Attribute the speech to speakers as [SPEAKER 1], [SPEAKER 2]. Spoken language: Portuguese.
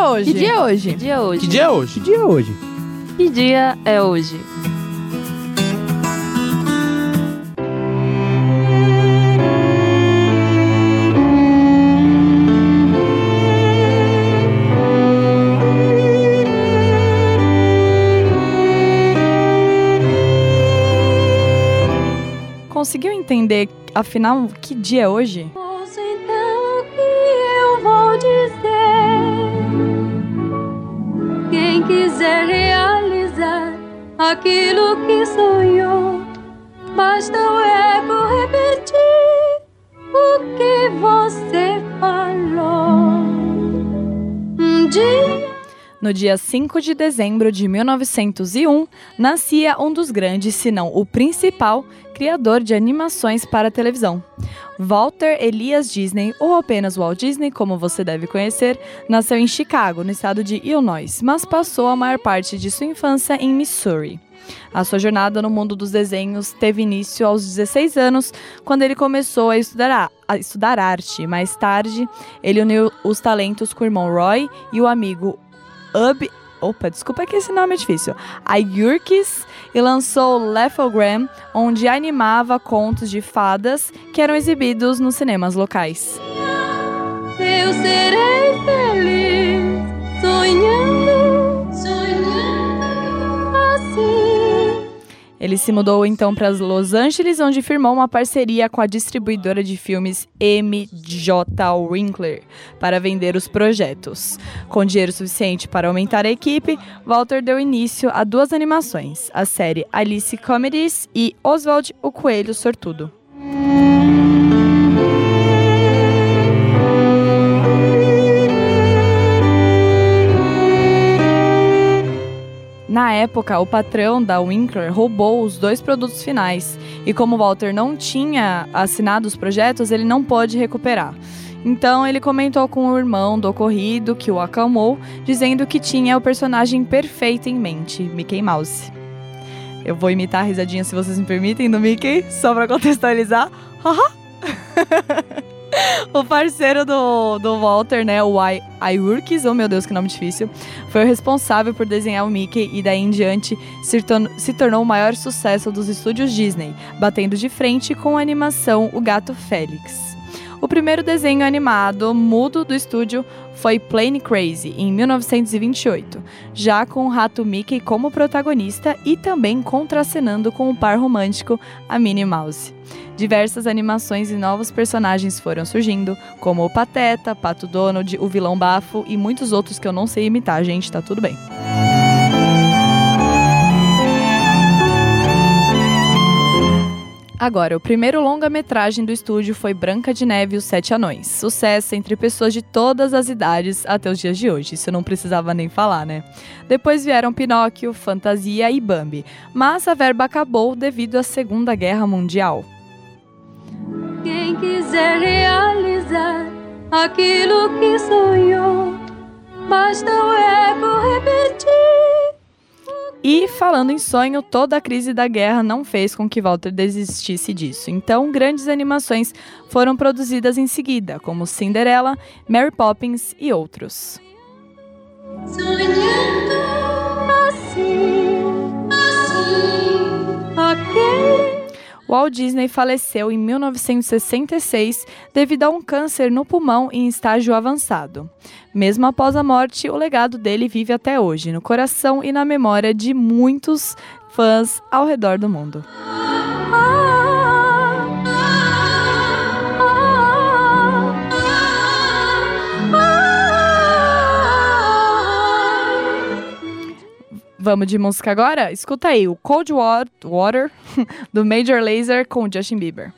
[SPEAKER 1] é hoje?
[SPEAKER 2] Que dia é hoje?
[SPEAKER 3] Que dia é hoje?
[SPEAKER 4] Que dia é hoje?
[SPEAKER 5] Que dia é hoje?
[SPEAKER 3] Que dia é hoje?
[SPEAKER 1] Conseguiu entender, afinal, que dia é hoje?
[SPEAKER 6] Ouço então o que eu vou dizer. Quiser realizar aquilo que sonhou, basta o eco repetir o que você
[SPEAKER 1] No dia 5 de dezembro de 1901, nascia um dos grandes, se não o principal, criador de animações para televisão. Walter Elias Disney, ou apenas Walt Disney, como você deve conhecer, nasceu em Chicago, no estado de Illinois, mas passou a maior parte de sua infância em Missouri. A sua jornada no mundo dos desenhos teve início aos 16 anos, quando ele começou a estudar, a, estudar arte. Mais tarde, ele uniu os talentos com o irmão Roy e o amigo Ub. Opa, desculpa que esse nome é difícil. A Yurkis e lançou Lefogram, onde animava contos de fadas que eram exibidos nos cinemas locais.
[SPEAKER 6] Eu serei
[SPEAKER 1] Ele se mudou então para Los Angeles, onde firmou uma parceria com a distribuidora de filmes MJ Winkler para vender os projetos. Com dinheiro suficiente para aumentar a equipe, Walter deu início a duas animações: a série Alice Comedies e Oswald o Coelho Sortudo. Época, o patrão da Winkler roubou os dois produtos finais e, como Walter não tinha assinado os projetos, ele não pôde recuperar. Então, ele comentou com o irmão do ocorrido, que o acalmou, dizendo que tinha o personagem perfeito em mente, Mickey Mouse. Eu vou imitar a risadinha, se vocês me permitem, do Mickey, só pra contextualizar. Haha! o parceiro do, do Walter, né, o Iurkis, oh meu Deus, que nome difícil, foi o responsável por desenhar o Mickey e daí em diante se, torn se tornou o maior sucesso dos estúdios Disney, batendo de frente com a animação O Gato Félix. O primeiro desenho animado mudo do estúdio foi Plain Crazy, em 1928, já com o rato Mickey como protagonista e também contracenando com o par romântico, a Minnie Mouse. Diversas animações e novos personagens foram surgindo, como o Pateta, Pato Donald, o Vilão Bafo e muitos outros que eu não sei imitar, gente, tá tudo bem. Agora, o primeiro longa-metragem do estúdio foi Branca de Neve e os Sete Anões. Sucesso entre pessoas de todas as idades até os dias de hoje. Isso não precisava nem falar, né? Depois vieram Pinóquio, Fantasia e Bambi. Mas a verba acabou devido à Segunda Guerra Mundial.
[SPEAKER 6] Quem quiser realizar aquilo que sonhou, basta
[SPEAKER 1] E falando em sonho, toda a crise da guerra não fez com que Walter desistisse disso. Então, grandes animações foram produzidas em seguida, como Cinderela, Mary Poppins e outros.
[SPEAKER 6] Sonhando assim,
[SPEAKER 1] Walt Disney faleceu em 1966 devido a um câncer no pulmão em estágio avançado. Mesmo após a morte, o legado dele vive até hoje, no coração e na memória de muitos fãs ao redor do mundo. Vamos de música agora? Escuta aí o Cold Water do Major Lazer com Justin Bieber.